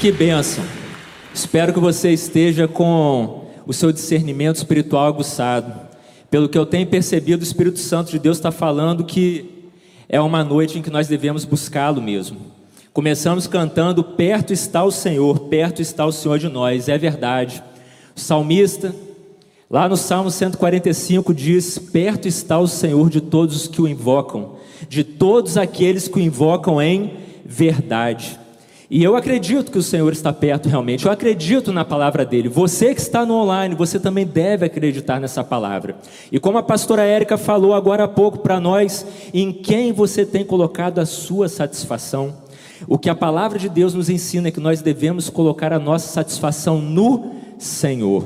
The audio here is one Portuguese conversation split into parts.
Que bênção! Espero que você esteja com o seu discernimento espiritual aguçado. Pelo que eu tenho percebido, o Espírito Santo de Deus está falando que é uma noite em que nós devemos buscá-lo mesmo. Começamos cantando: Perto está o Senhor, perto está o Senhor de nós. É verdade. O salmista, lá no Salmo 145, diz: Perto está o Senhor de todos os que o invocam, de todos aqueles que o invocam em verdade. E eu acredito que o Senhor está perto realmente, eu acredito na palavra dele. Você que está no online, você também deve acreditar nessa palavra. E como a pastora Érica falou agora há pouco para nós, em quem você tem colocado a sua satisfação? O que a palavra de Deus nos ensina é que nós devemos colocar a nossa satisfação no Senhor.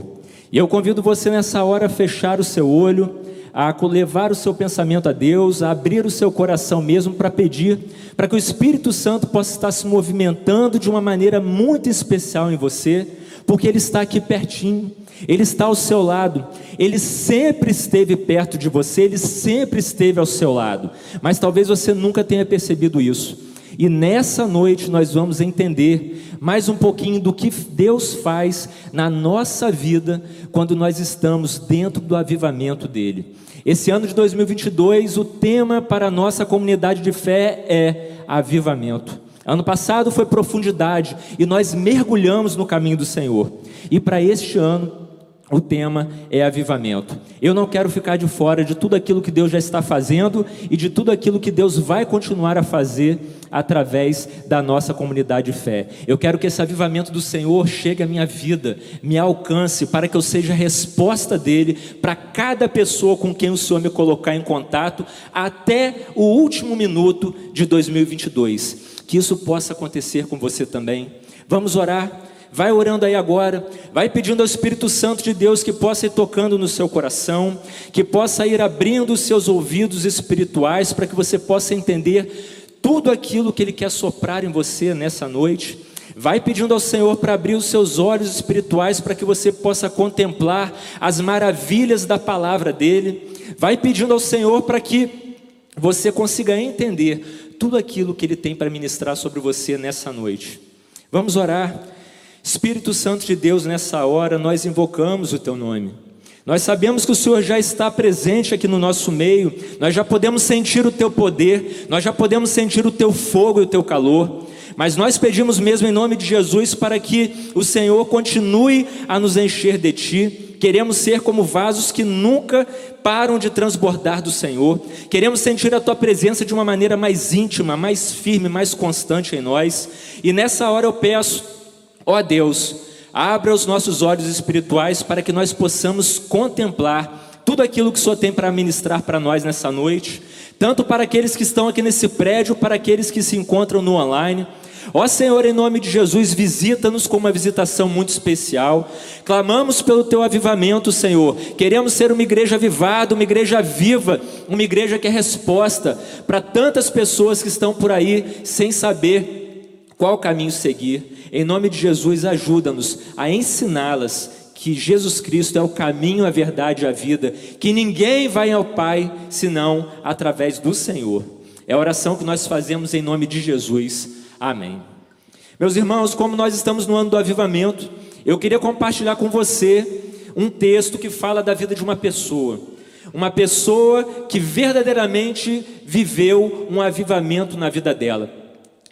E eu convido você nessa hora a fechar o seu olho a levar o seu pensamento a Deus, a abrir o seu coração mesmo para pedir, para que o Espírito Santo possa estar se movimentando de uma maneira muito especial em você, porque Ele está aqui pertinho, Ele está ao seu lado, Ele sempre esteve perto de você, Ele sempre esteve ao seu lado, mas talvez você nunca tenha percebido isso. E nessa noite nós vamos entender mais um pouquinho do que Deus faz na nossa vida quando nós estamos dentro do avivamento dele. Esse ano de 2022, o tema para a nossa comunidade de fé é avivamento. Ano passado foi profundidade e nós mergulhamos no caminho do Senhor. E para este ano, o tema é avivamento. Eu não quero ficar de fora de tudo aquilo que Deus já está fazendo e de tudo aquilo que Deus vai continuar a fazer através da nossa comunidade de fé. Eu quero que esse avivamento do Senhor chegue à minha vida, me alcance, para que eu seja a resposta dele para cada pessoa com quem o Senhor me colocar em contato até o último minuto de 2022. Que isso possa acontecer com você também. Vamos orar. Vai orando aí agora, vai pedindo ao Espírito Santo de Deus que possa ir tocando no seu coração, que possa ir abrindo os seus ouvidos espirituais para que você possa entender tudo aquilo que Ele quer soprar em você nessa noite. Vai pedindo ao Senhor para abrir os seus olhos espirituais para que você possa contemplar as maravilhas da palavra dEle. Vai pedindo ao Senhor para que você consiga entender tudo aquilo que Ele tem para ministrar sobre você nessa noite. Vamos orar. Espírito Santo de Deus, nessa hora nós invocamos o teu nome. Nós sabemos que o Senhor já está presente aqui no nosso meio, nós já podemos sentir o teu poder, nós já podemos sentir o teu fogo e o teu calor, mas nós pedimos mesmo em nome de Jesus para que o Senhor continue a nos encher de ti. Queremos ser como vasos que nunca param de transbordar do Senhor. Queremos sentir a tua presença de uma maneira mais íntima, mais firme, mais constante em nós. E nessa hora eu peço Ó Deus, abra os nossos olhos espirituais para que nós possamos contemplar tudo aquilo que o Senhor tem para ministrar para nós nessa noite, tanto para aqueles que estão aqui nesse prédio, para aqueles que se encontram no online. Ó Senhor, em nome de Jesus, visita-nos com uma visitação muito especial. Clamamos pelo teu avivamento, Senhor. Queremos ser uma igreja avivada, uma igreja viva, uma igreja que é resposta para tantas pessoas que estão por aí sem saber qual caminho seguir. Em nome de Jesus, ajuda-nos a ensiná-las que Jesus Cristo é o caminho, a verdade e a vida, que ninguém vai ao Pai senão através do Senhor. É a oração que nós fazemos em nome de Jesus. Amém. Meus irmãos, como nós estamos no ano do avivamento, eu queria compartilhar com você um texto que fala da vida de uma pessoa. Uma pessoa que verdadeiramente viveu um avivamento na vida dela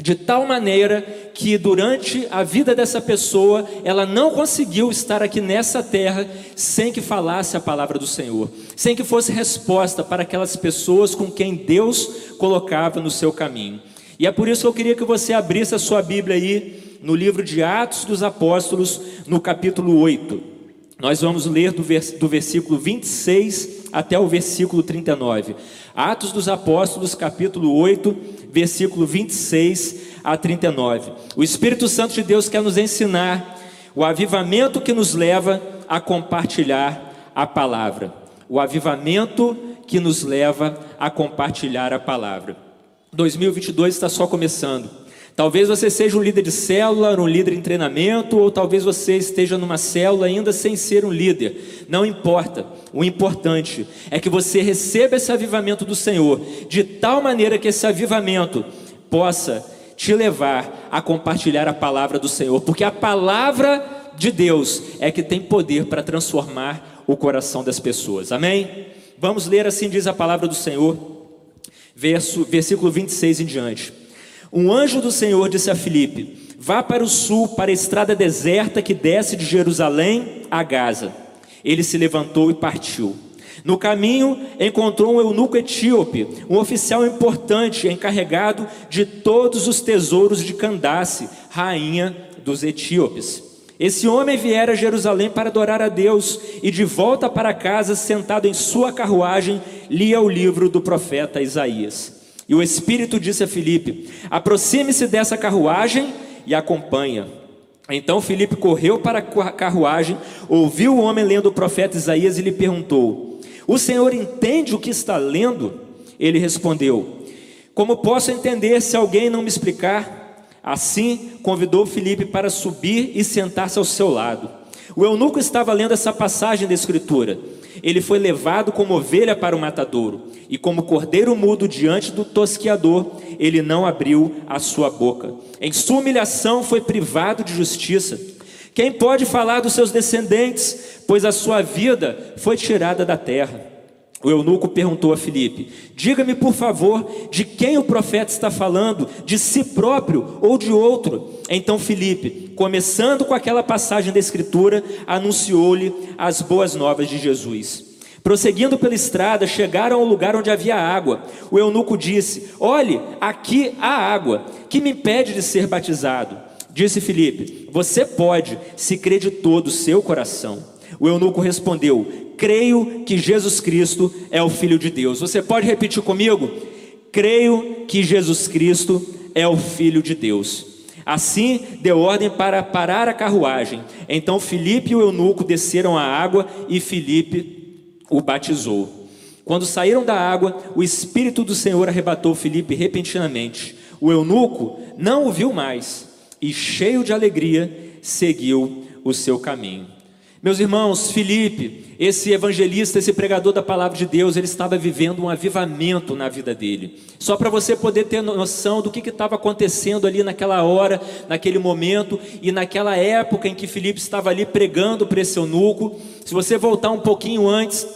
de tal maneira que durante a vida dessa pessoa ela não conseguiu estar aqui nessa terra sem que falasse a palavra do Senhor, sem que fosse resposta para aquelas pessoas com quem Deus colocava no seu caminho. E é por isso que eu queria que você abrisse a sua Bíblia aí no livro de Atos dos Apóstolos, no capítulo 8. Nós vamos ler do, vers do versículo 26 até o versículo 39. Atos dos Apóstolos, capítulo 8, versículo 26 a 39. O Espírito Santo de Deus quer nos ensinar o avivamento que nos leva a compartilhar a palavra. O avivamento que nos leva a compartilhar a palavra. 2022 está só começando. Talvez você seja um líder de célula, um líder em treinamento, ou talvez você esteja numa célula ainda sem ser um líder. Não importa. O importante é que você receba esse avivamento do Senhor, de tal maneira que esse avivamento possa te levar a compartilhar a palavra do Senhor, porque a palavra de Deus é que tem poder para transformar o coração das pessoas. Amém? Vamos ler assim diz a palavra do Senhor, verso, versículo 26 em diante. Um anjo do Senhor disse a Filipe: Vá para o sul, para a estrada deserta que desce de Jerusalém a Gaza. Ele se levantou e partiu. No caminho, encontrou um eunuco etíope, um oficial importante, encarregado de todos os tesouros de Candace, rainha dos etíopes. Esse homem viera a Jerusalém para adorar a Deus e de volta para casa, sentado em sua carruagem, lia o livro do profeta Isaías. E o Espírito disse a Filipe: Aproxime-se dessa carruagem e acompanha. Então Filipe correu para a carruagem, ouviu o homem lendo o profeta Isaías e lhe perguntou: o Senhor entende o que está lendo? Ele respondeu: Como posso entender se alguém não me explicar? Assim, convidou Felipe para subir e sentar-se ao seu lado. O eunuco estava lendo essa passagem da Escritura. Ele foi levado como ovelha para o matadouro, e como cordeiro mudo diante do tosquiador, ele não abriu a sua boca. Em sua humilhação foi privado de justiça. Quem pode falar dos seus descendentes, pois a sua vida foi tirada da terra? O eunuco perguntou a Filipe: Diga-me, por favor, de quem o profeta está falando, de si próprio ou de outro? Então Filipe, começando com aquela passagem da Escritura, anunciou-lhe as boas novas de Jesus. Prosseguindo pela estrada, chegaram ao lugar onde havia água. O eunuco disse: Olhe, aqui há água, que me impede de ser batizado? Disse Filipe: Você pode, se crê de todo o seu coração. O eunuco respondeu: Creio que Jesus Cristo é o Filho de Deus. Você pode repetir comigo? Creio que Jesus Cristo é o Filho de Deus. Assim deu ordem para parar a carruagem. Então Filipe e o eunuco desceram à água e Filipe o batizou. Quando saíram da água, o Espírito do Senhor arrebatou Filipe repentinamente. O eunuco não o viu mais e, cheio de alegria, seguiu o seu caminho. Meus irmãos, Felipe, esse evangelista, esse pregador da palavra de Deus, ele estava vivendo um avivamento na vida dele. Só para você poder ter noção do que estava acontecendo ali naquela hora, naquele momento e naquela época em que Felipe estava ali pregando para esse eunuco. Se você voltar um pouquinho antes,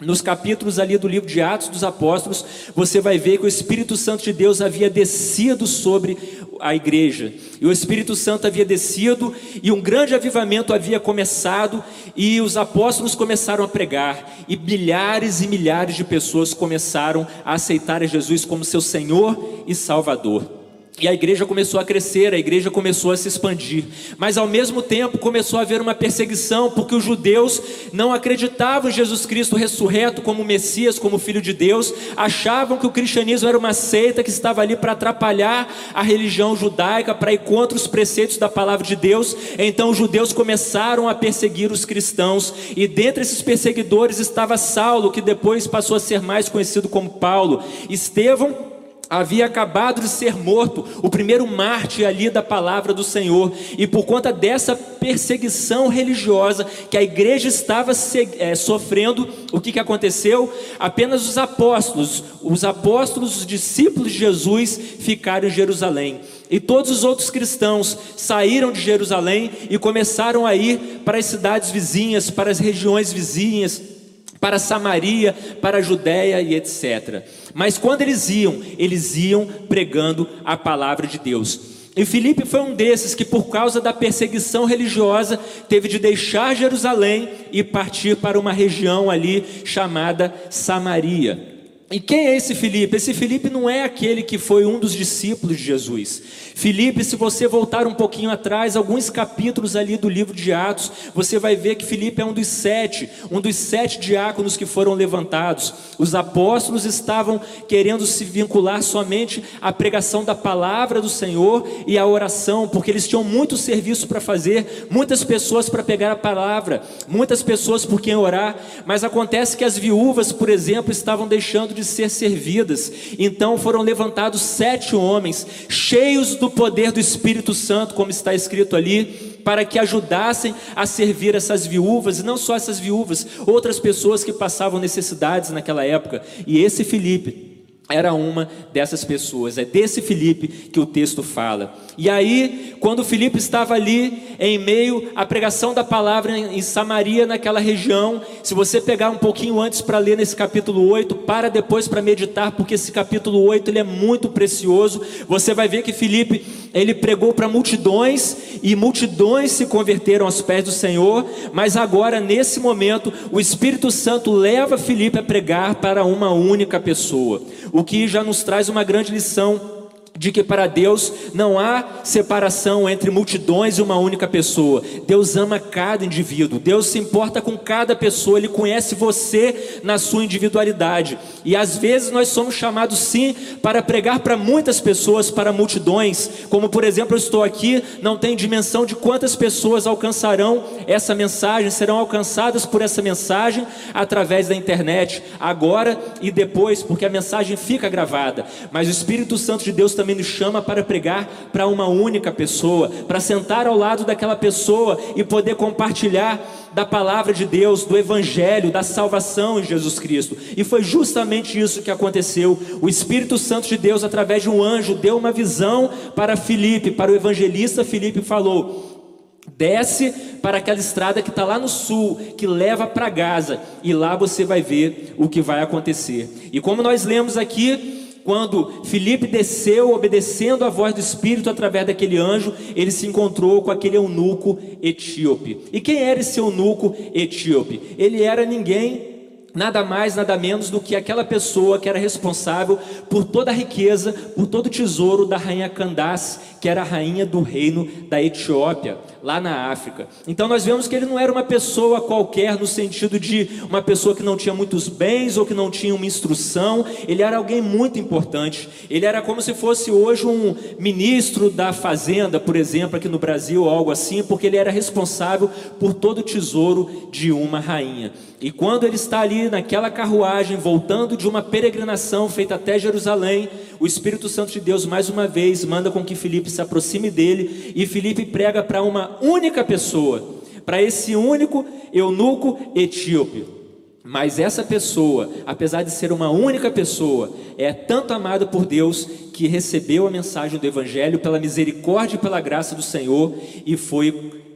nos capítulos ali do livro de Atos dos Apóstolos, você vai ver que o Espírito Santo de Deus havia descido sobre a igreja, e o Espírito Santo havia descido, e um grande avivamento havia começado, e os apóstolos começaram a pregar, e milhares e milhares de pessoas começaram a aceitar Jesus como seu Senhor e Salvador. E a igreja começou a crescer, a igreja começou a se expandir, mas ao mesmo tempo começou a haver uma perseguição, porque os judeus não acreditavam em Jesus Cristo ressurreto como Messias, como Filho de Deus, achavam que o cristianismo era uma seita que estava ali para atrapalhar a religião judaica, para ir contra os preceitos da palavra de Deus. Então os judeus começaram a perseguir os cristãos, e dentre esses perseguidores estava Saulo, que depois passou a ser mais conhecido como Paulo. Estevão havia acabado de ser morto, o primeiro mártir ali da palavra do Senhor, e por conta dessa perseguição religiosa que a igreja estava é, sofrendo, o que, que aconteceu? Apenas os apóstolos, os apóstolos, os discípulos de Jesus, ficaram em Jerusalém. E todos os outros cristãos saíram de Jerusalém e começaram a ir para as cidades vizinhas, para as regiões vizinhas, para Samaria, para a Judéia e etc. Mas quando eles iam, eles iam pregando a palavra de Deus. E Filipe foi um desses que, por causa da perseguição religiosa, teve de deixar Jerusalém e partir para uma região ali chamada Samaria. E quem é esse Filipe? Esse Filipe não é aquele que foi um dos discípulos de Jesus. Filipe, se você voltar um pouquinho atrás, alguns capítulos ali do livro de Atos, você vai ver que Filipe é um dos sete, um dos sete diáconos que foram levantados. Os apóstolos estavam querendo se vincular somente à pregação da palavra do Senhor e à oração, porque eles tinham muito serviço para fazer, muitas pessoas para pegar a palavra, muitas pessoas por quem orar, mas acontece que as viúvas, por exemplo, estavam deixando de ser servidas. Então foram levantados sete homens, cheios do poder do Espírito Santo, como está escrito ali, para que ajudassem a servir essas viúvas, e não só essas viúvas, outras pessoas que passavam necessidades naquela época. E esse Filipe, era uma dessas pessoas. É desse Filipe que o texto fala. E aí, quando Filipe estava ali em meio à pregação da palavra em Samaria, naquela região, se você pegar um pouquinho antes para ler nesse capítulo 8, para depois para meditar, porque esse capítulo 8 ele é muito precioso. Você vai ver que Filipe, ele pregou para multidões e multidões se converteram aos pés do Senhor, mas agora nesse momento, o Espírito Santo leva Filipe a pregar para uma única pessoa o que já nos traz uma grande lição de que para Deus não há separação entre multidões e uma única pessoa. Deus ama cada indivíduo, Deus se importa com cada pessoa, Ele conhece você na sua individualidade. E às vezes nós somos chamados sim para pregar para muitas pessoas, para multidões, como por exemplo eu estou aqui, não tem dimensão de quantas pessoas alcançarão essa mensagem, serão alcançadas por essa mensagem através da internet, agora e depois, porque a mensagem fica gravada. Mas o Espírito Santo de Deus também nos chama para pregar para uma única pessoa, para sentar ao lado daquela pessoa e poder compartilhar da palavra de Deus, do Evangelho, da salvação em Jesus Cristo. E foi justamente isso que aconteceu. O Espírito Santo de Deus, através de um anjo, deu uma visão para Filipe, para o evangelista Filipe, falou: Desce para aquela estrada que está lá no sul, que leva para Gaza, e lá você vai ver o que vai acontecer. E como nós lemos aqui, quando Filipe desceu obedecendo a voz do Espírito através daquele anjo, ele se encontrou com aquele eunuco etíope. E quem era esse eunuco etíope? Ele era ninguém nada mais, nada menos do que aquela pessoa que era responsável por toda a riqueza, por todo o tesouro da rainha Candace, que era a rainha do reino da Etiópia lá na África. Então nós vemos que ele não era uma pessoa qualquer no sentido de uma pessoa que não tinha muitos bens ou que não tinha uma instrução, ele era alguém muito importante. Ele era como se fosse hoje um ministro da fazenda, por exemplo, aqui no Brasil, ou algo assim, porque ele era responsável por todo o tesouro de uma rainha. E quando ele está ali naquela carruagem, voltando de uma peregrinação feita até Jerusalém, o Espírito Santo de Deus mais uma vez manda com que Felipe se aproxime dele e Felipe prega para uma única pessoa, para esse único eunuco etíope. Mas essa pessoa, apesar de ser uma única pessoa, é tanto amada por Deus que recebeu a mensagem do Evangelho pela misericórdia e pela graça do Senhor e foi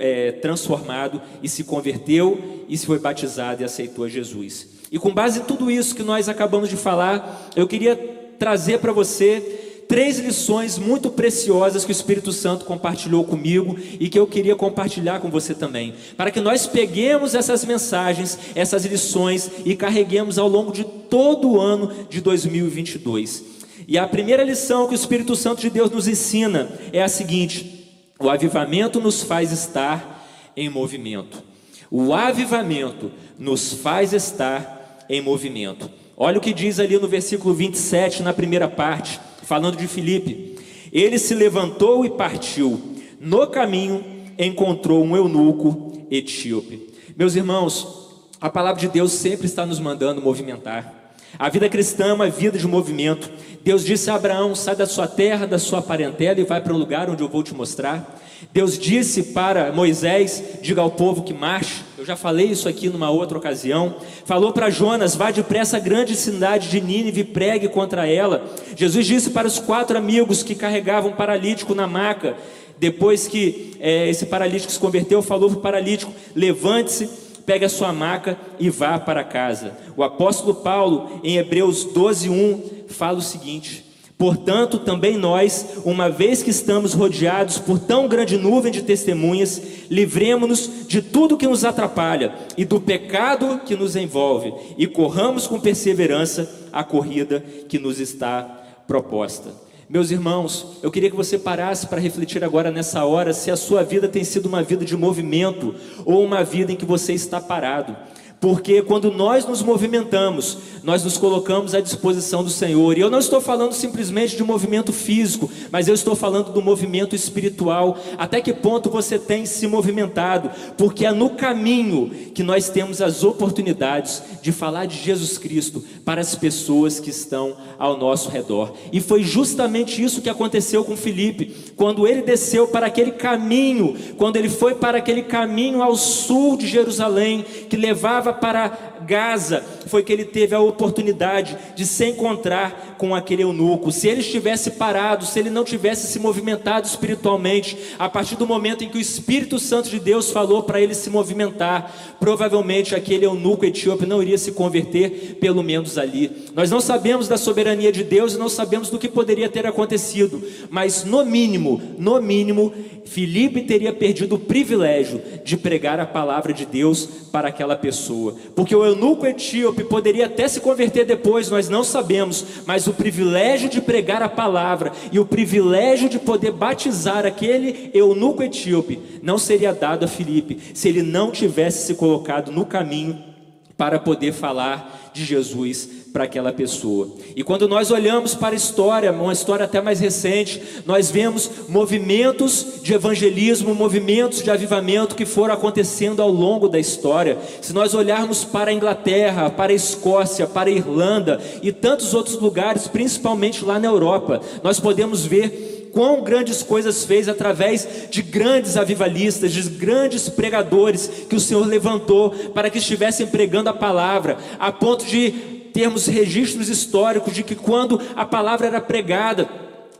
é, transformado e se converteu e se foi batizado e aceitou Jesus. E com base em tudo isso que nós acabamos de falar, eu queria trazer para você três lições muito preciosas que o Espírito Santo compartilhou comigo e que eu queria compartilhar com você também, para que nós peguemos essas mensagens, essas lições e carreguemos ao longo de todo o ano de 2022. E a primeira lição que o Espírito Santo de Deus nos ensina é a seguinte: o avivamento nos faz estar em movimento. O avivamento nos faz estar em movimento. Olha o que diz ali no versículo 27, na primeira parte, falando de Filipe. Ele se levantou e partiu. No caminho encontrou um eunuco etíope. Meus irmãos, a palavra de Deus sempre está nos mandando movimentar. A vida cristã é uma vida de movimento. Deus disse a Abraão: sai da sua terra, da sua parentela e vai para o lugar onde eu vou te mostrar. Deus disse para Moisés: diga ao povo que marche. Eu já falei isso aqui numa outra ocasião. Falou para Jonas: vá depressa à grande cidade de Nínive e pregue contra ela. Jesus disse para os quatro amigos que carregavam um paralítico na maca. Depois que é, esse paralítico se converteu, falou para o paralítico: levante-se, pegue a sua maca e vá para casa. O apóstolo Paulo, em Hebreus 12, 1, fala o seguinte Portanto, também nós, uma vez que estamos rodeados por tão grande nuvem de testemunhas, livremos-nos de tudo que nos atrapalha e do pecado que nos envolve, e corramos com perseverança a corrida que nos está proposta. Meus irmãos, eu queria que você parasse para refletir agora nessa hora se a sua vida tem sido uma vida de movimento ou uma vida em que você está parado. Porque quando nós nos movimentamos, nós nos colocamos à disposição do Senhor. E eu não estou falando simplesmente de movimento físico, mas eu estou falando do movimento espiritual. Até que ponto você tem se movimentado? Porque é no caminho que nós temos as oportunidades de falar de Jesus Cristo para as pessoas que estão ao nosso redor. E foi justamente isso que aconteceu com Felipe, quando ele desceu para aquele caminho, quando ele foi para aquele caminho ao sul de Jerusalém, que levava voltava para Gaza, foi que ele teve a oportunidade de se encontrar com aquele eunuco. Se ele estivesse parado, se ele não tivesse se movimentado espiritualmente, a partir do momento em que o Espírito Santo de Deus falou para ele se movimentar, provavelmente aquele eunuco etíope não iria se converter, pelo menos ali. Nós não sabemos da soberania de Deus e não sabemos do que poderia ter acontecido, mas no mínimo, no mínimo, Filipe teria perdido o privilégio de pregar a palavra de Deus para aquela pessoa, porque o eunuco etíope poderia até se converter depois, nós não sabemos, mas o privilégio de pregar a palavra e o privilégio de poder batizar aquele eunuco etíope não seria dado a Filipe se ele não tivesse se colocado no caminho para poder falar de Jesus para aquela pessoa. E quando nós olhamos para a história, uma história até mais recente, nós vemos movimentos de evangelismo, movimentos de avivamento que foram acontecendo ao longo da história. Se nós olharmos para a Inglaterra, para a Escócia, para a Irlanda e tantos outros lugares, principalmente lá na Europa, nós podemos ver quão grandes coisas fez através de grandes avivalistas, de grandes pregadores que o Senhor levantou para que estivessem pregando a palavra, a ponto de termos registros históricos de que quando a palavra era pregada,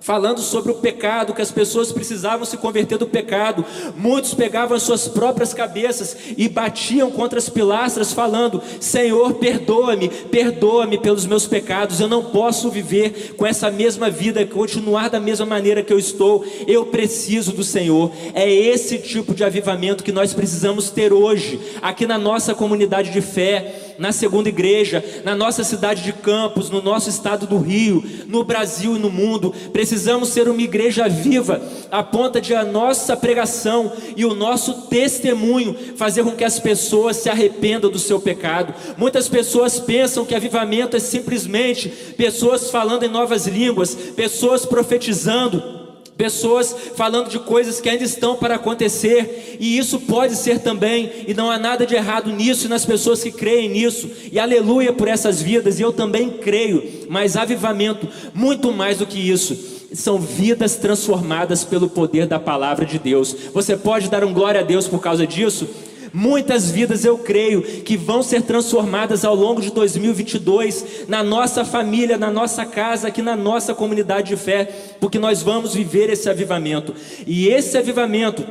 falando sobre o pecado, que as pessoas precisavam se converter do pecado. Muitos pegavam as suas próprias cabeças e batiam contra as pilastras, falando: Senhor, perdoa-me, perdoa-me pelos meus pecados. Eu não posso viver com essa mesma vida, continuar da mesma maneira que eu estou. Eu preciso do Senhor. É esse tipo de avivamento que nós precisamos ter hoje, aqui na nossa comunidade de fé na segunda igreja, na nossa cidade de Campos, no nosso estado do Rio, no Brasil e no mundo. Precisamos ser uma igreja viva, a ponta de a nossa pregação e o nosso testemunho fazer com que as pessoas se arrependam do seu pecado. Muitas pessoas pensam que avivamento é simplesmente pessoas falando em novas línguas, pessoas profetizando pessoas falando de coisas que ainda estão para acontecer, e isso pode ser também, e não há nada de errado nisso e nas pessoas que creem nisso, e aleluia por essas vidas, e eu também creio, mas avivamento, muito mais do que isso, são vidas transformadas pelo poder da palavra de Deus. Você pode dar um glória a Deus por causa disso? Muitas vidas eu creio que vão ser transformadas ao longo de 2022 na nossa família, na nossa casa, aqui na nossa comunidade de fé, porque nós vamos viver esse avivamento. E esse avivamento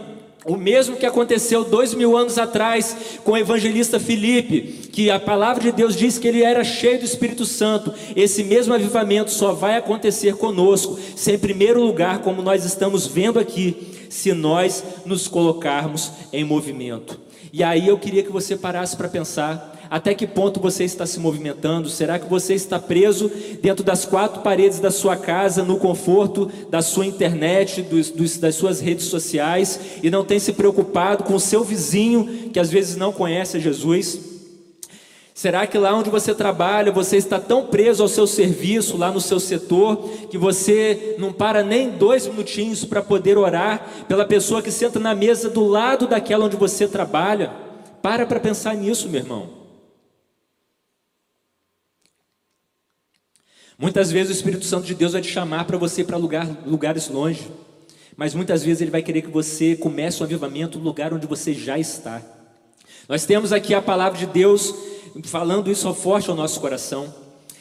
o mesmo que aconteceu dois mil anos atrás com o evangelista Filipe, que a palavra de Deus diz que ele era cheio do Espírito Santo. Esse mesmo avivamento só vai acontecer conosco, se em primeiro lugar, como nós estamos vendo aqui, se nós nos colocarmos em movimento. E aí eu queria que você parasse para pensar até que ponto você está se movimentando? Será que você está preso dentro das quatro paredes da sua casa, no conforto da sua internet, dos, dos, das suas redes sociais e não tem se preocupado com o seu vizinho que às vezes não conhece Jesus? Será que lá onde você trabalha, você está tão preso ao seu serviço, lá no seu setor, que você não para nem dois minutinhos para poder orar pela pessoa que senta na mesa do lado daquela onde você trabalha? Para para pensar nisso, meu irmão. Muitas vezes o Espírito Santo de Deus vai te chamar para você ir para lugar, lugares longe, mas muitas vezes ele vai querer que você comece um avivamento no lugar onde você já está. Nós temos aqui a palavra de Deus falando isso forte ao nosso coração.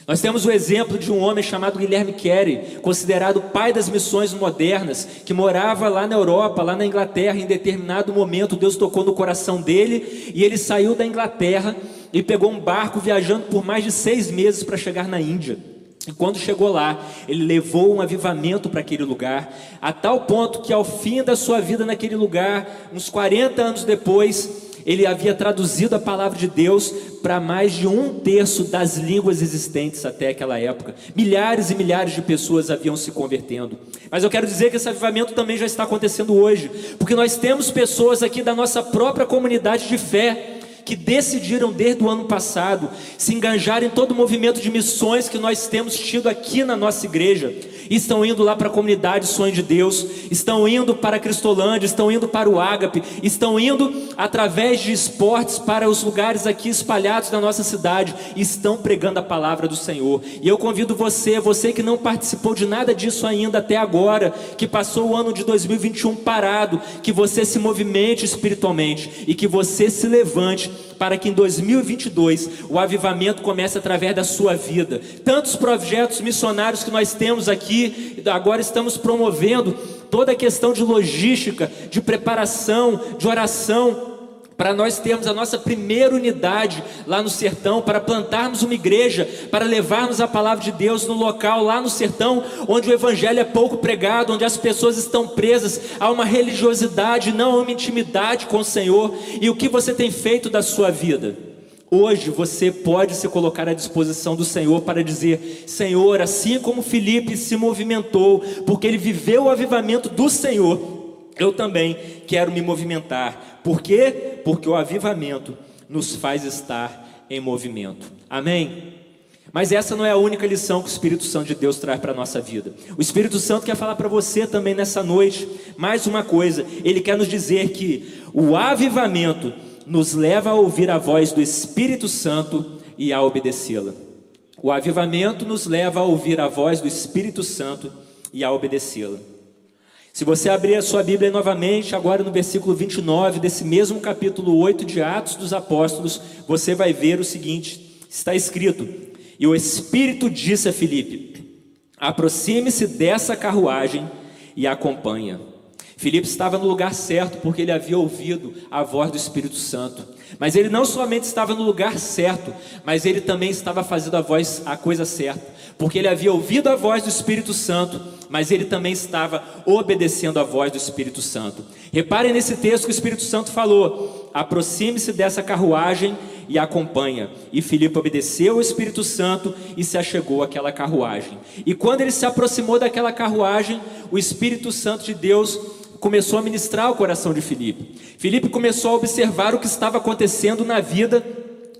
Nós temos o exemplo de um homem chamado Guilherme Carey, considerado pai das missões modernas, que morava lá na Europa, lá na Inglaterra. Em determinado momento, Deus tocou no coração dele e ele saiu da Inglaterra e pegou um barco viajando por mais de seis meses para chegar na Índia. E quando chegou lá, ele levou um avivamento para aquele lugar, a tal ponto que ao fim da sua vida naquele lugar, uns 40 anos depois, ele havia traduzido a palavra de Deus para mais de um terço das línguas existentes até aquela época. Milhares e milhares de pessoas haviam se convertendo. Mas eu quero dizer que esse avivamento também já está acontecendo hoje, porque nós temos pessoas aqui da nossa própria comunidade de fé que decidiram desde o ano passado se engajar em todo o movimento de missões que nós temos tido aqui na nossa igreja. Estão indo lá para a comunidade Sonho de Deus, estão indo para Cristolândia, estão indo para o Ágape, estão indo através de esportes para os lugares aqui espalhados da nossa cidade, estão pregando a palavra do Senhor. E eu convido você, você que não participou de nada disso ainda até agora, que passou o ano de 2021 parado, que você se movimente espiritualmente e que você se levante para que em 2022 o avivamento comece através da sua vida. Tantos projetos missionários que nós temos aqui, agora estamos promovendo toda a questão de logística, de preparação, de oração, para nós termos a nossa primeira unidade lá no sertão, para plantarmos uma igreja, para levarmos a palavra de Deus no local lá no sertão, onde o evangelho é pouco pregado, onde as pessoas estão presas a uma religiosidade, não a uma intimidade com o Senhor. E o que você tem feito da sua vida? Hoje você pode se colocar à disposição do Senhor para dizer: Senhor, assim como Felipe se movimentou, porque ele viveu o avivamento do Senhor, eu também quero me movimentar. Por quê? Porque o avivamento nos faz estar em movimento. Amém? Mas essa não é a única lição que o Espírito Santo de Deus traz para a nossa vida. O Espírito Santo quer falar para você também nessa noite mais uma coisa. Ele quer nos dizer que o avivamento nos leva a ouvir a voz do Espírito Santo e a obedecê-la. O avivamento nos leva a ouvir a voz do Espírito Santo e a obedecê-la. Se você abrir a sua Bíblia novamente, agora no versículo 29 desse mesmo capítulo 8 de Atos dos Apóstolos, você vai ver o seguinte: está escrito: E o Espírito disse a Filipe: Aproxime-se dessa carruagem e acompanha. Filipe estava no lugar certo porque ele havia ouvido a voz do Espírito Santo. Mas ele não somente estava no lugar certo, mas ele também estava fazendo a voz a coisa certa porque ele havia ouvido a voz do Espírito Santo, mas ele também estava obedecendo a voz do Espírito Santo. Reparem nesse texto que o Espírito Santo falou: aproxime-se dessa carruagem e acompanha. E Filipe obedeceu ao Espírito Santo e se achegou àquela carruagem. E quando ele se aproximou daquela carruagem, o Espírito Santo de Deus começou a ministrar o coração de Filipe. Filipe começou a observar o que estava acontecendo na vida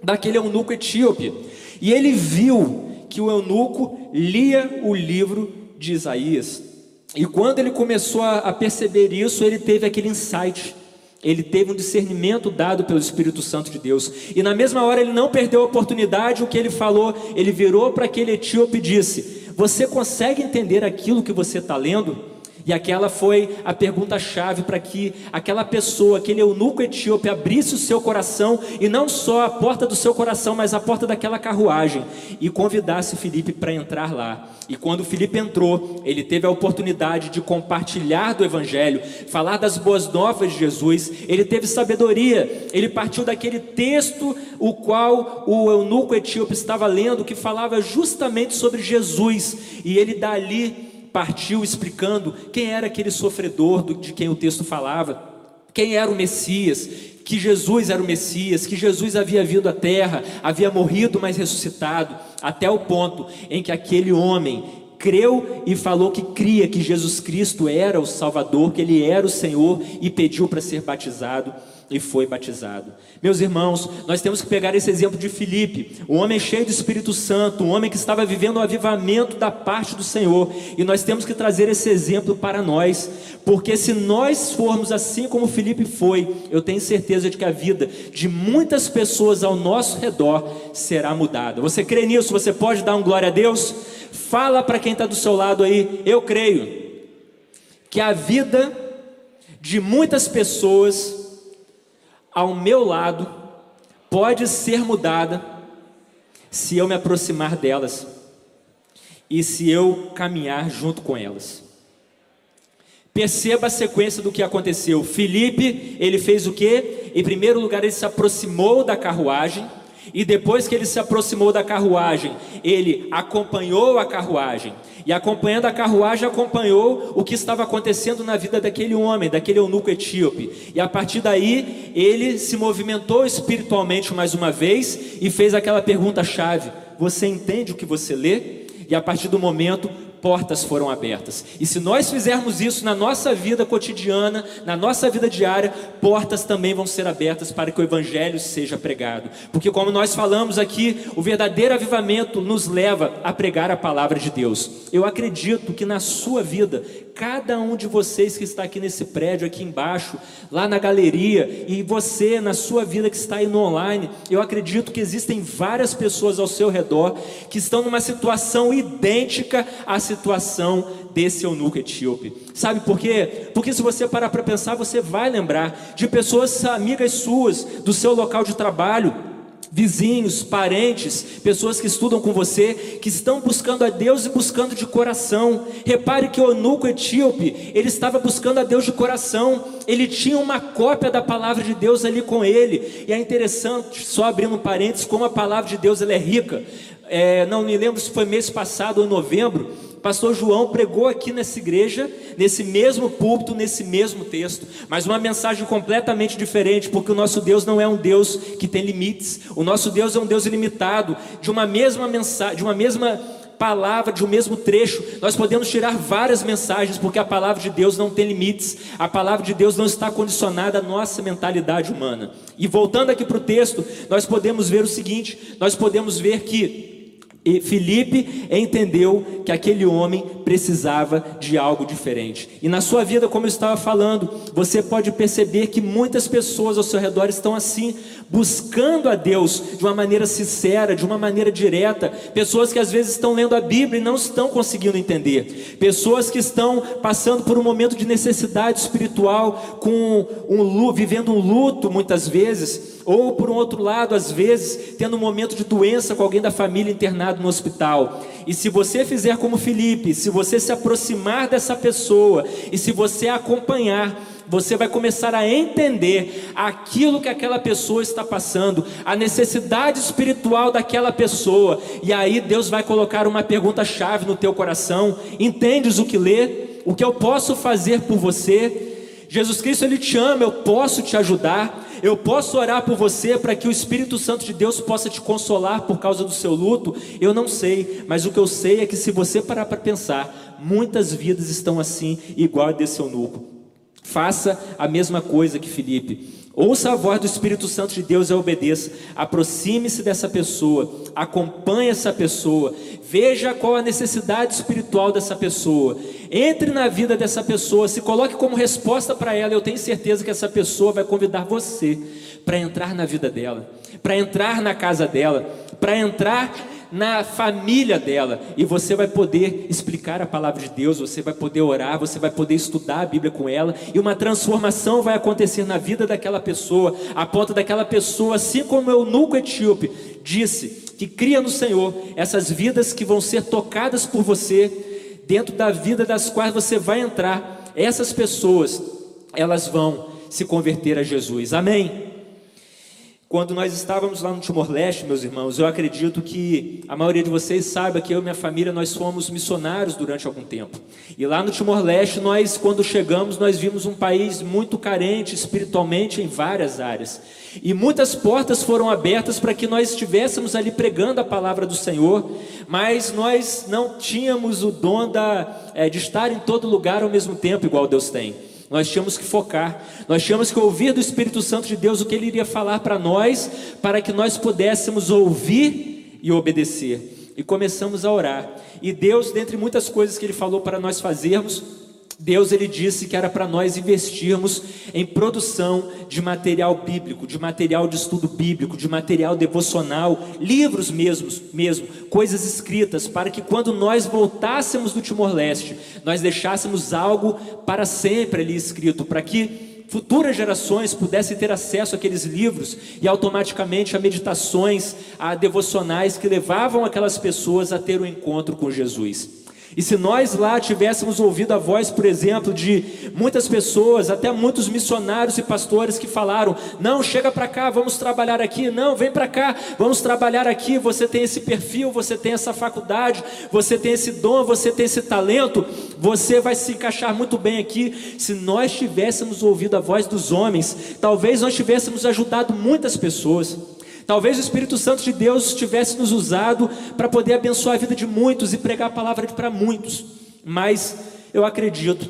daquele eunuco etíope. E ele viu que o eunuco lia o livro de Isaías. E quando ele começou a, perceber isso, ele teve aquele insight. Ele teve um discernimento dado pelo Espírito Santo de Deus. E na mesma hora ele não perdeu a oportunidade, o que ele falou, ele virou para aquele etíope e disse: Você consegue entender aquilo que você está lendo? E aquela foi a pergunta-chave para que aquela pessoa, aquele eunuco etíope, abrisse o seu coração, e não só a porta do seu coração, mas a porta daquela carruagem, e convidasse Felipe para entrar lá. E quando Felipe entrou, ele teve a oportunidade de compartilhar do Evangelho, falar das boas novas de Jesus, ele teve sabedoria, ele partiu daquele texto, o qual o eunuco etíope estava lendo, que falava justamente sobre Jesus, e ele dali partiu explicando quem era aquele sofredor de quem o texto falava, quem era o Messias, que Jesus era o Messias, que Jesus havia vindo à terra, havia morrido, mas ressuscitado, até o ponto em que aquele homem creu e falou que cria que Jesus Cristo era o Salvador, que ele era o Senhor e pediu para ser batizado e foi batizado. Meus irmãos, nós temos que pegar esse exemplo de Filipe, um homem cheio do Espírito Santo, um homem que estava vivendo o avivamento da parte do Senhor, e nós temos que trazer esse exemplo para nós, porque se nós formos assim como Filipe foi, eu tenho certeza de que a vida de muitas pessoas ao nosso redor será mudada. Você crê nisso? Você pode dar um glória a Deus? Fala para quem está do seu lado aí, eu creio que a vida de muitas pessoas ao meu lado pode ser mudada se eu me aproximar delas e se eu caminhar junto com elas. Perceba a sequência do que aconteceu. Felipe, ele fez o que? Em primeiro lugar, ele se aproximou da carruagem e depois que ele se aproximou da carruagem, ele acompanhou a carruagem. E acompanhando a carruagem, acompanhou o que estava acontecendo na vida daquele homem, daquele eunuco etíope. E a partir daí, ele se movimentou espiritualmente mais uma vez e fez aquela pergunta-chave: Você entende o que você lê? E a partir do momento, portas foram abertas. E se nós fizermos isso na nossa vida cotidiana, na nossa vida diária, portas também vão ser abertas para que o Evangelho seja pregado. Porque, como nós falamos aqui, o verdadeiro avivamento nos leva a pregar a palavra de Deus. Eu acredito que na sua vida, cada um de vocês que está aqui nesse prédio, aqui embaixo, lá na galeria, e você na sua vida que está aí no online, eu acredito que existem várias pessoas ao seu redor que estão numa situação idêntica à situação desse eunuco etíope. Sabe por quê? Porque se você parar para pensar, você vai lembrar de pessoas amigas suas, do seu local de trabalho, vizinhos, parentes, pessoas que estudam com você, que estão buscando a Deus e buscando de coração. Repare que o eunuco etíope, ele estava buscando a Deus de coração, ele tinha uma cópia da palavra de Deus ali com ele. E é interessante, só abrindo um parênteses, como a palavra de Deus ela é rica. É, não me lembro se foi mês passado ou em novembro, Pastor João pregou aqui nessa igreja, nesse mesmo púlpito, nesse mesmo texto, mas uma mensagem completamente diferente, porque o nosso Deus não é um Deus que tem limites. O nosso Deus é um Deus ilimitado. De uma mesma mensagem, de uma mesma palavra, de um mesmo trecho, nós podemos tirar várias mensagens, porque a palavra de Deus não tem limites. A palavra de Deus não está condicionada à nossa mentalidade humana. E voltando aqui para o texto, nós podemos ver o seguinte: nós podemos ver que e Felipe entendeu que aquele homem precisava de algo diferente. E na sua vida, como eu estava falando, você pode perceber que muitas pessoas ao seu redor estão assim, buscando a Deus de uma maneira sincera, de uma maneira direta. Pessoas que às vezes estão lendo a Bíblia e não estão conseguindo entender. Pessoas que estão passando por um momento de necessidade espiritual, com um vivendo um luto muitas vezes, ou por um outro lado, às vezes, tendo um momento de doença com alguém da família internado no hospital. E se você fizer como Felipe, se você se aproximar dessa pessoa e se você acompanhar, você vai começar a entender aquilo que aquela pessoa está passando, a necessidade espiritual daquela pessoa, e aí Deus vai colocar uma pergunta-chave no teu coração: entendes o que lê? O que eu posso fazer por você? Jesus Cristo ele te ama, eu posso te ajudar. Eu posso orar por você para que o Espírito Santo de Deus possa te consolar por causa do seu luto? Eu não sei, mas o que eu sei é que se você parar para pensar, muitas vidas estão assim, igual a desse eunuco. Faça a mesma coisa que Felipe. Ouça a voz do Espírito Santo de Deus e obedeça. Aproxime-se dessa pessoa, acompanhe essa pessoa, veja qual a necessidade espiritual dessa pessoa. Entre na vida dessa pessoa, se coloque como resposta para ela. Eu tenho certeza que essa pessoa vai convidar você para entrar na vida dela, para entrar na casa dela, para entrar na família dela, e você vai poder explicar a palavra de Deus, você vai poder orar, você vai poder estudar a Bíblia com ela, e uma transformação vai acontecer na vida daquela pessoa, a ponto daquela pessoa, assim como o eunuco etíope disse, que cria no Senhor essas vidas que vão ser tocadas por você, dentro da vida das quais você vai entrar, essas pessoas, elas vão se converter a Jesus, amém? Quando nós estávamos lá no Timor-Leste, meus irmãos, eu acredito que a maioria de vocês saiba que eu e minha família nós fomos missionários durante algum tempo. E lá no Timor-Leste, nós quando chegamos, nós vimos um país muito carente espiritualmente em várias áreas. E muitas portas foram abertas para que nós estivéssemos ali pregando a palavra do Senhor, mas nós não tínhamos o dom da, é, de estar em todo lugar ao mesmo tempo, igual Deus tem. Nós tínhamos que focar, nós tínhamos que ouvir do Espírito Santo de Deus o que ele iria falar para nós, para que nós pudéssemos ouvir e obedecer. E começamos a orar. E Deus, dentre muitas coisas que ele falou para nós fazermos, Deus ele disse que era para nós investirmos em produção de material bíblico, de material de estudo bíblico, de material devocional, livros mesmos, mesmo, coisas escritas, para que quando nós voltássemos do Timor-Leste, nós deixássemos algo para sempre ali escrito, para que futuras gerações pudessem ter acesso àqueles livros e automaticamente a meditações, a devocionais que levavam aquelas pessoas a ter um encontro com Jesus. E se nós lá tivéssemos ouvido a voz, por exemplo, de muitas pessoas, até muitos missionários e pastores que falaram: "Não, chega para cá, vamos trabalhar aqui. Não, vem para cá, vamos trabalhar aqui. Você tem esse perfil, você tem essa faculdade, você tem esse dom, você tem esse talento, você vai se encaixar muito bem aqui". Se nós tivéssemos ouvido a voz dos homens, talvez nós tivéssemos ajudado muitas pessoas. Talvez o Espírito Santo de Deus tivesse nos usado para poder abençoar a vida de muitos e pregar a palavra para muitos, mas eu acredito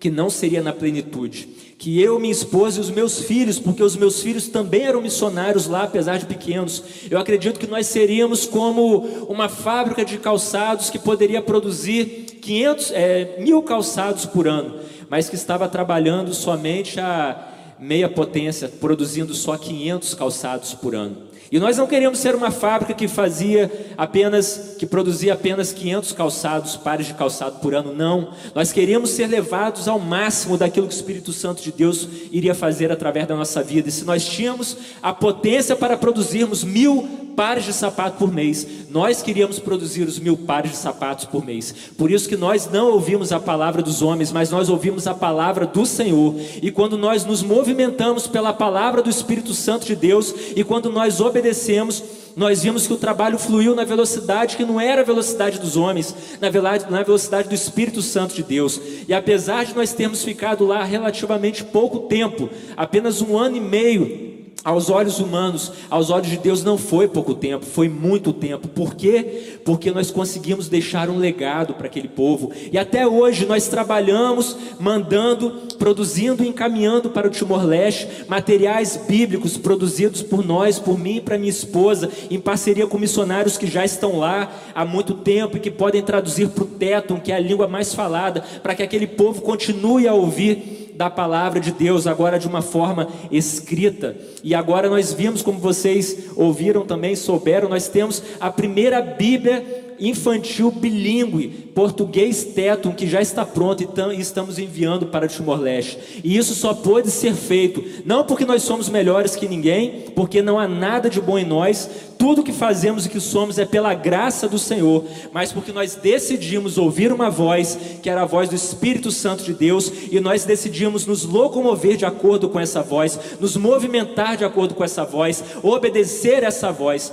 que não seria na plenitude. Que eu, minha esposa e os meus filhos, porque os meus filhos também eram missionários lá, apesar de pequenos, eu acredito que nós seríamos como uma fábrica de calçados que poderia produzir 500, é, mil calçados por ano, mas que estava trabalhando somente a meia potência, produzindo só 500 calçados por ano. E nós não queríamos ser uma fábrica que fazia apenas, que produzia apenas 500 calçados, pares de calçado por ano, não. Nós queríamos ser levados ao máximo daquilo que o Espírito Santo de Deus iria fazer através da nossa vida. E se nós tínhamos a potência para produzirmos mil pares de sapato por mês. Nós queríamos produzir os mil pares de sapatos por mês. Por isso que nós não ouvimos a palavra dos homens, mas nós ouvimos a palavra do Senhor. E quando nós nos movimentamos pela palavra do Espírito Santo de Deus e quando nós obedecemos, nós vimos que o trabalho fluiu na velocidade que não era a velocidade dos homens, na velocidade do Espírito Santo de Deus. E apesar de nós termos ficado lá relativamente pouco tempo, apenas um ano e meio, aos olhos humanos, aos olhos de Deus não foi pouco tempo, foi muito tempo. Por quê? Porque nós conseguimos deixar um legado para aquele povo. E até hoje nós trabalhamos, mandando, produzindo e encaminhando para o Timor-Leste materiais bíblicos produzidos por nós, por mim e para minha esposa, em parceria com missionários que já estão lá há muito tempo e que podem traduzir para o Teton, que é a língua mais falada, para que aquele povo continue a ouvir da palavra de Deus, agora de uma forma escrita. E agora nós vimos, como vocês ouviram também, souberam, nós temos a primeira Bíblia infantil bilíngue, português teto, que já está pronto e estamos enviando para Timor-Leste. E isso só pode ser feito, não porque nós somos melhores que ninguém, porque não há nada de bom em nós, tudo que fazemos e que somos é pela graça do Senhor, mas porque nós decidimos ouvir uma voz, que era a voz do Espírito Santo de Deus, e nós decidimos nos locomover de acordo com essa voz, nos movimentar de acordo com essa voz, obedecer essa voz.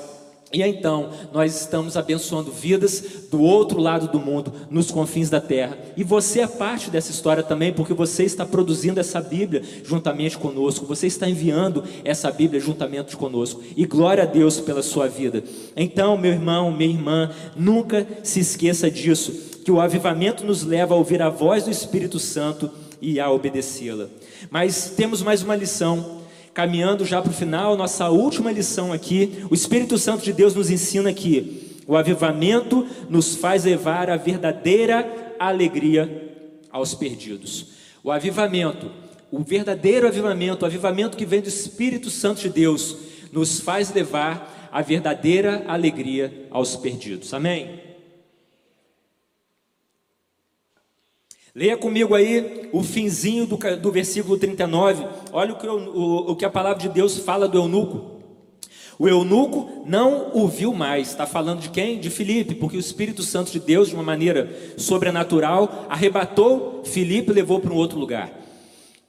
E então, nós estamos abençoando vidas do outro lado do mundo, nos confins da terra. E você é parte dessa história também, porque você está produzindo essa Bíblia juntamente conosco, você está enviando essa Bíblia juntamente conosco. E glória a Deus pela sua vida. Então, meu irmão, minha irmã, nunca se esqueça disso, que o avivamento nos leva a ouvir a voz do Espírito Santo e a obedecê-la. Mas temos mais uma lição caminhando já para o final, nossa última lição aqui, o Espírito Santo de Deus nos ensina que o avivamento nos faz levar a verdadeira alegria aos perdidos. O avivamento, o verdadeiro avivamento, o avivamento que vem do Espírito Santo de Deus, nos faz levar a verdadeira alegria aos perdidos. Amém? Leia comigo aí o finzinho do, do versículo 39. Olha o que, o, o que a palavra de Deus fala do eunuco. O eunuco não o viu mais. Está falando de quem? De Filipe, porque o Espírito Santo de Deus, de uma maneira sobrenatural, arrebatou Filipe e levou para um outro lugar.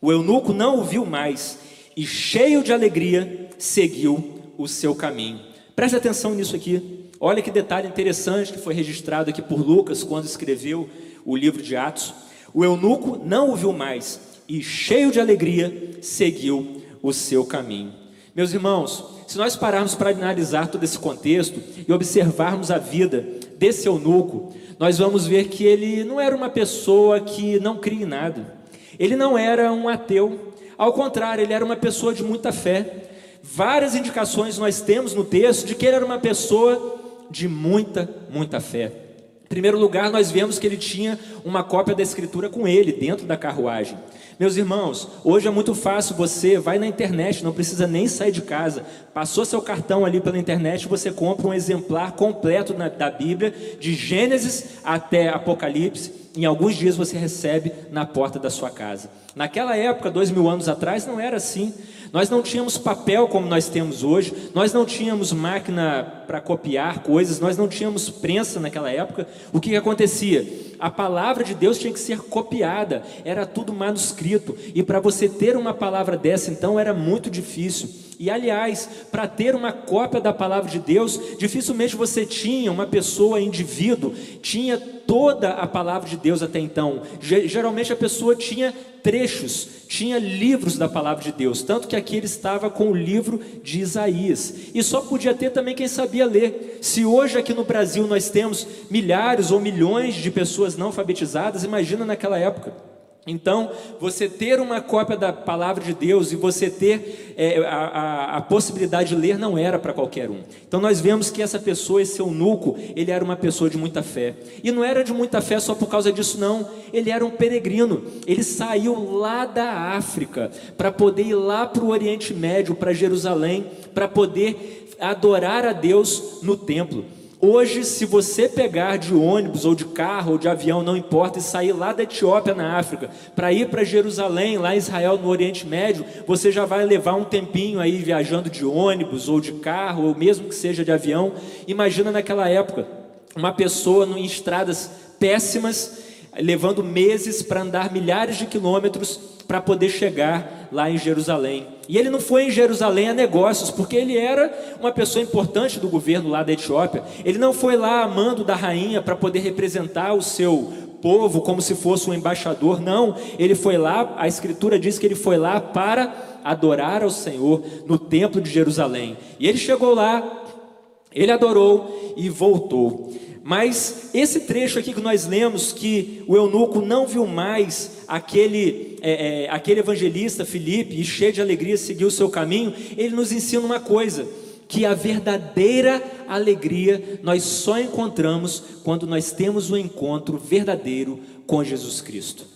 O eunuco não o viu mais e, cheio de alegria, seguiu o seu caminho. Preste atenção nisso aqui. Olha que detalhe interessante que foi registrado aqui por Lucas quando escreveu o livro de Atos. O eunuco não o viu mais e, cheio de alegria, seguiu o seu caminho. Meus irmãos, se nós pararmos para analisar todo esse contexto e observarmos a vida desse eunuco, nós vamos ver que ele não era uma pessoa que não cria em nada. Ele não era um ateu. Ao contrário, ele era uma pessoa de muita fé. Várias indicações nós temos no texto de que ele era uma pessoa de muita, muita fé primeiro lugar, nós vemos que ele tinha uma cópia da Escritura com ele, dentro da carruagem. Meus irmãos, hoje é muito fácil, você vai na internet, não precisa nem sair de casa, passou seu cartão ali pela internet, você compra um exemplar completo na, da Bíblia, de Gênesis até Apocalipse, em alguns dias você recebe na porta da sua casa. Naquela época, dois mil anos atrás, não era assim. Nós não tínhamos papel como nós temos hoje, nós não tínhamos máquina para copiar coisas, nós não tínhamos prensa naquela época. O que, que acontecia? A palavra de Deus tinha que ser copiada, era tudo manuscrito, e para você ter uma palavra dessa, então, era muito difícil. E aliás, para ter uma cópia da palavra de Deus, dificilmente você tinha uma pessoa, indivíduo, tinha toda a palavra de Deus até então. Geralmente a pessoa tinha trechos, tinha livros da palavra de Deus, tanto que aqui ele estava com o livro de Isaías. E só podia ter também quem sabia ler. Se hoje aqui no Brasil nós temos milhares ou milhões de pessoas não alfabetizadas, imagina naquela época. Então, você ter uma cópia da palavra de Deus e você ter é, a, a, a, possibilidade de ler não era para qualquer um. Então, nós vemos que essa pessoa, esse eunuco, ele era uma pessoa de muita fé. E não era de muita fé só por causa disso, não. Ele era um peregrino. Ele saiu lá da África para poder ir lá para o Oriente Médio, para Jerusalém, para poder adorar a Deus no templo. Hoje, se você pegar de ônibus ou de carro ou de avião, não importa, e sair lá da Etiópia, na África, para ir para Jerusalém, lá em Israel, no Oriente Médio, você já vai levar um tempinho aí viajando de ônibus ou de carro, ou mesmo que seja de avião. Imagina naquela época, uma pessoa em estradas péssimas, levando meses para andar milhares de quilômetros para poder chegar lá em Jerusalém. E ele não foi em Jerusalém a negócios, porque ele era uma pessoa importante do governo lá da Etiópia. Ele não foi lá amando da rainha para poder representar o seu povo como se fosse um embaixador, não. Ele foi lá, a escritura diz que ele foi lá para adorar ao Senhor no templo de Jerusalém. E ele chegou lá, ele adorou e voltou. Mas esse trecho aqui que nós lemos, que o eunuco não viu mais aquele, é, é, aquele evangelista Filipe, e cheio de alegria seguiu o seu caminho, ele nos ensina uma coisa: que a verdadeira alegria nós só encontramos quando nós temos um encontro verdadeiro com Jesus Cristo.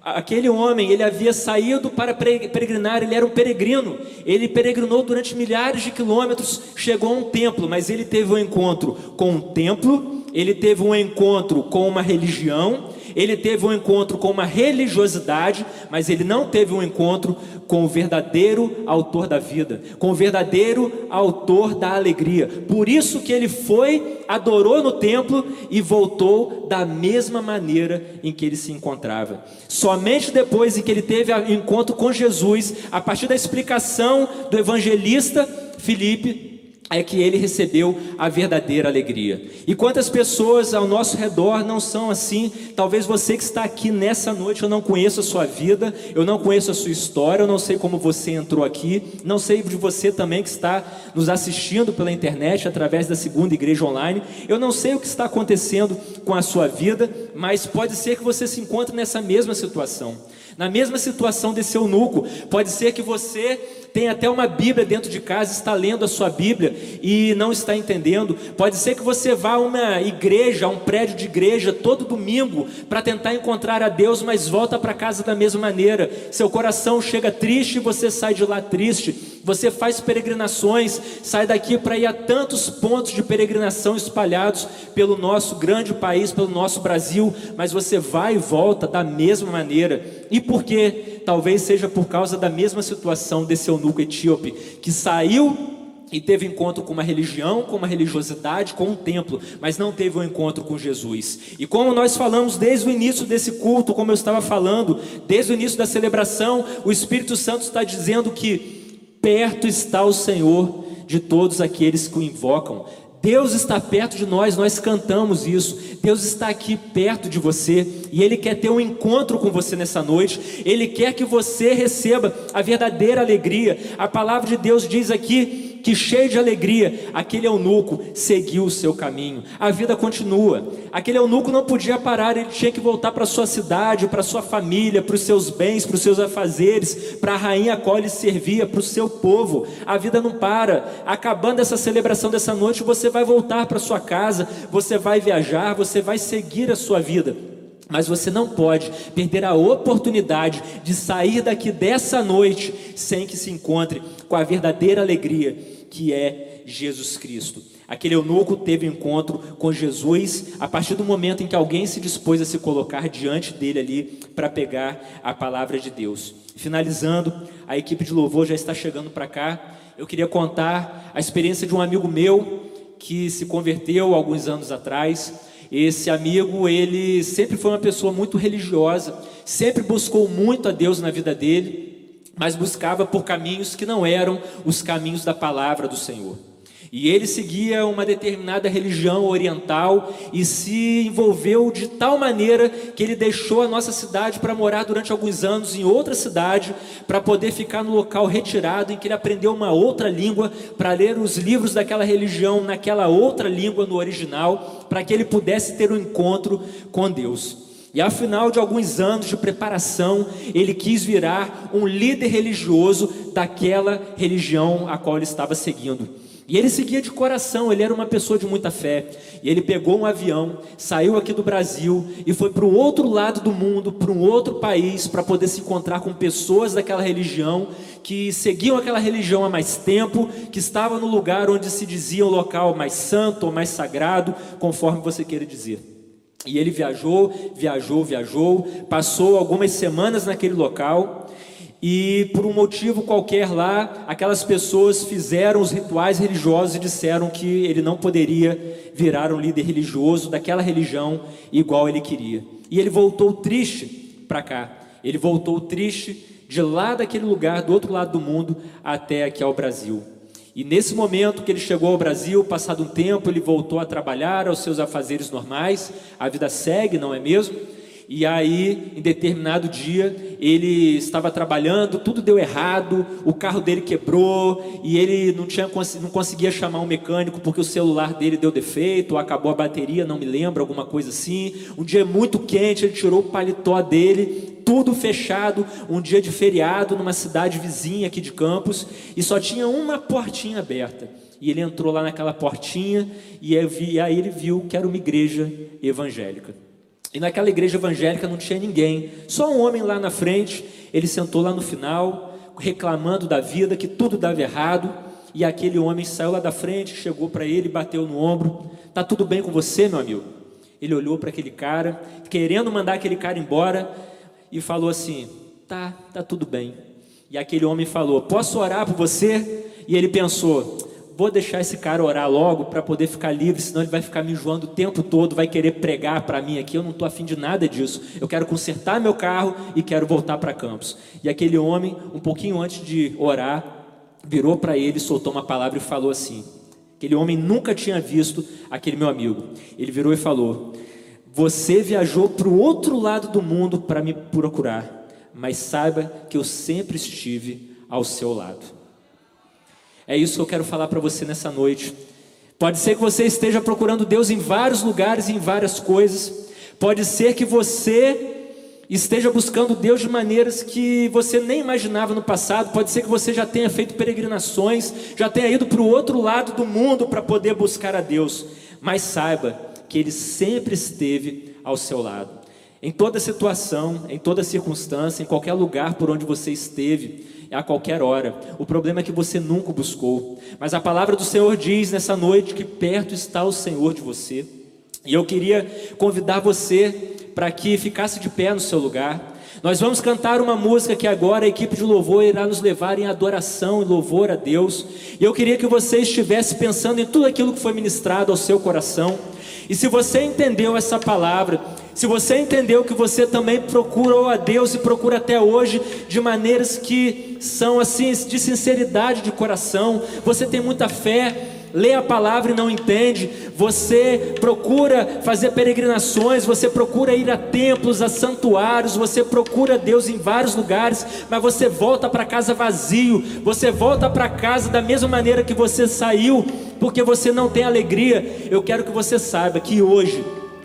Aquele homem, ele havia saído para peregrinar, ele era um peregrino. Ele peregrinou durante milhares de quilômetros, chegou a um templo, mas ele teve um encontro com um templo, ele teve um encontro com uma religião, ele teve um encontro com uma religiosidade, mas ele não teve um encontro com o verdadeiro autor da vida, com o verdadeiro autor da alegria. Por isso que ele foi, adorou no templo e voltou da mesma maneira em que ele se encontrava. Somente depois em que ele teve encontro com Jesus, a partir da explicação do evangelista Filipe, é que ele recebeu a verdadeira alegria. E quantas pessoas ao nosso redor não são assim? Talvez você que está aqui nessa noite, eu não conheço a sua vida, eu não conheço a sua história, eu não sei como você entrou aqui, não sei de você também que está nos assistindo pela internet através da segunda igreja online. Eu não sei o que está acontecendo com a sua vida, mas pode ser que você se encontre nessa mesma situação. Na mesma situação desse eunuco, pode ser que você tem até uma Bíblia dentro de casa, está lendo a sua Bíblia e não está entendendo. Pode ser que você vá a uma igreja, a um prédio de igreja, todo domingo, para tentar encontrar a Deus, mas volta para casa da mesma maneira. Seu coração chega triste e você sai de lá triste. Você faz peregrinações, sai daqui para ir a tantos pontos de peregrinação espalhados pelo nosso grande país, pelo nosso Brasil, mas você vai e volta da mesma maneira. E por quê? talvez seja por causa da mesma situação desse eunuco etíope, que saiu e teve encontro com uma religião, com uma religiosidade, com um templo, mas não teve um encontro com Jesus. E como nós falamos desde o início desse culto, como eu estava falando, desde o início da celebração, o Espírito Santo está dizendo que perto está o Senhor de todos aqueles que o invocam. Deus está perto de nós, nós cantamos isso. Deus está aqui perto de você e Ele quer ter um encontro com você nessa noite. Ele quer que você receba a verdadeira alegria. A palavra de Deus diz aqui que cheio de alegria, aquele eunuco seguiu o seu caminho. A vida continua. Aquele eunuco não podia parar, ele tinha que voltar para sua cidade, para sua família, para os seus bens, para os seus afazeres, para a rainha a qual ele servia, para o seu povo. A vida não para. Acabando essa celebração dessa noite, você vai voltar para sua casa, você vai viajar, você vai seguir a sua vida. Mas você não pode perder a oportunidade de sair daqui dessa noite sem que se encontre com a verdadeira alegria que é Jesus Cristo. Aquele eunuco teve encontro com Jesus a partir do momento em que alguém se dispôs a se colocar diante dele ali para pegar a palavra de Deus. Finalizando, a equipe de louvor já está chegando para cá. Eu queria contar a experiência de um amigo meu que se converteu alguns anos atrás. Esse amigo, ele sempre foi uma pessoa muito religiosa, sempre buscou muito a Deus na vida dele mas buscava por caminhos que não eram os caminhos da palavra do Senhor. E ele seguia uma determinada religião oriental e se envolveu de tal maneira que ele deixou a nossa cidade para morar durante alguns anos em outra cidade, para poder ficar no local retirado, em que ele aprendeu uma outra língua, para ler os livros daquela religião naquela outra língua no original, para que ele pudesse ter um encontro com Deus. E ao final de alguns anos de preparação, ele quis virar um líder religioso daquela religião a qual ele estava seguindo. E ele seguia de coração, ele era uma pessoa de muita fé. E ele pegou um avião, saiu aqui do Brasil e foi para o outro lado do mundo, para um outro país, para poder se encontrar com pessoas daquela religião, que seguiam aquela religião há mais tempo, que estavam no lugar onde se dizia o local mais santo ou mais sagrado, conforme você queira dizer. E ele viajou, viajou, viajou, passou algumas semanas naquele local e por um motivo qualquer lá, aquelas pessoas fizeram os rituais religiosos e disseram que ele não poderia virar um líder religioso daquela religião igual ele queria. E ele voltou triste para cá. Ele voltou triste de lá daquele lugar, do outro lado do mundo, até aqui ao Brasil. E nesse momento que ele chegou ao Brasil, passado um tempo, ele voltou a trabalhar aos seus afazeres normais. A vida segue, não é mesmo? E aí, em determinado dia, ele estava trabalhando, tudo deu errado, o carro dele quebrou e ele não, tinha, não conseguia chamar um mecânico porque o celular dele deu defeito, acabou a bateria, não me lembro, alguma coisa assim. Um dia muito quente, ele tirou o paletó dele, tudo fechado, um dia de feriado numa cidade vizinha aqui de Campos, e só tinha uma portinha aberta. E ele entrou lá naquela portinha e aí ele viu que era uma igreja evangélica. E naquela igreja evangélica não tinha ninguém, só um homem lá na frente. Ele sentou lá no final, reclamando da vida, que tudo dava errado. E aquele homem saiu lá da frente, chegou para ele, bateu no ombro: Tá tudo bem com você, meu amigo? Ele olhou para aquele cara, querendo mandar aquele cara embora, e falou assim: Tá, tá tudo bem. E aquele homem falou: Posso orar por você? E ele pensou: vou deixar esse cara orar logo para poder ficar livre, senão ele vai ficar me enjoando o tempo todo, vai querer pregar para mim aqui. Eu não estou afim de nada disso. Eu quero consertar meu carro e quero voltar para Campos. E aquele homem, um pouquinho antes de orar, virou para ele, soltou uma palavra e falou assim: Aquele homem nunca tinha visto aquele meu amigo. Ele virou e falou: Você viajou para o outro lado do mundo para me procurar, mas saiba que eu sempre estive ao seu lado. É isso que eu quero falar para você nessa noite. Pode ser que você esteja procurando Deus em vários lugares, em várias coisas. Pode ser que você esteja buscando Deus de maneiras que você nem imaginava no passado. Pode ser que você já tenha feito peregrinações, já tenha ido para o outro lado do mundo para poder buscar a Deus. Mas saiba que Ele sempre esteve ao seu lado. Em toda situação, em toda circunstância, em qualquer lugar por onde você esteve, a qualquer hora. O problema é que você nunca buscou. Mas a palavra do Senhor diz nessa noite que perto está o Senhor de você. E eu queria convidar você para que ficasse de pé no seu lugar. Nós vamos cantar uma música que agora a equipe de louvor irá nos levar em adoração e louvor a Deus. E eu queria que você estivesse pensando em tudo aquilo que foi ministrado ao seu coração. E se você entendeu essa palavra, se você entendeu que você também procurou a Deus e procura até hoje de maneiras que são assim de sinceridade de coração, você tem muita fé, lê a palavra e não entende, você procura fazer peregrinações, você procura ir a templos, a santuários, você procura Deus em vários lugares, mas você volta para casa vazio, você volta para casa da mesma maneira que você saiu, porque você não tem alegria. Eu quero que você saiba que hoje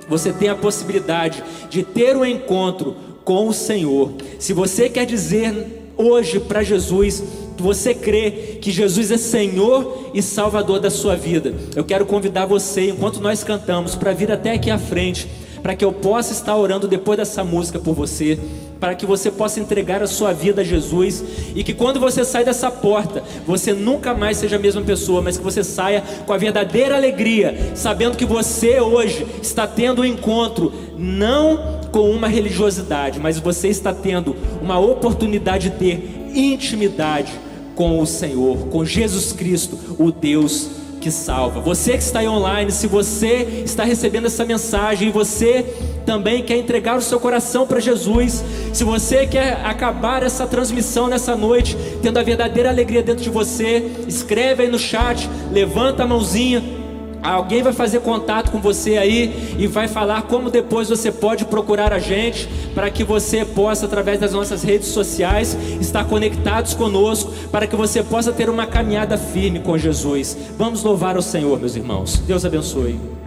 você tem a possibilidade de ter um encontro com o Senhor. Se você quer dizer hoje para Jesus, você crê que Jesus é Senhor e Salvador da sua vida, eu quero convidar você, enquanto nós cantamos, para vir até aqui à frente, para que eu possa estar orando depois dessa música por você para que você possa entregar a sua vida a Jesus e que quando você sai dessa porta, você nunca mais seja a mesma pessoa, mas que você saia com a verdadeira alegria, sabendo que você hoje está tendo um encontro não com uma religiosidade, mas você está tendo uma oportunidade de ter intimidade com o Senhor, com Jesus Cristo, o Deus que salva. Você que está aí online, se você está recebendo essa mensagem e você também quer entregar o seu coração para Jesus, se você quer acabar essa transmissão nessa noite, tendo a verdadeira alegria dentro de você, escreve aí no chat, levanta a mãozinha Alguém vai fazer contato com você aí e vai falar como depois você pode procurar a gente para que você possa, através das nossas redes sociais, estar conectados conosco, para que você possa ter uma caminhada firme com Jesus. Vamos louvar o Senhor, meus irmãos. Deus abençoe.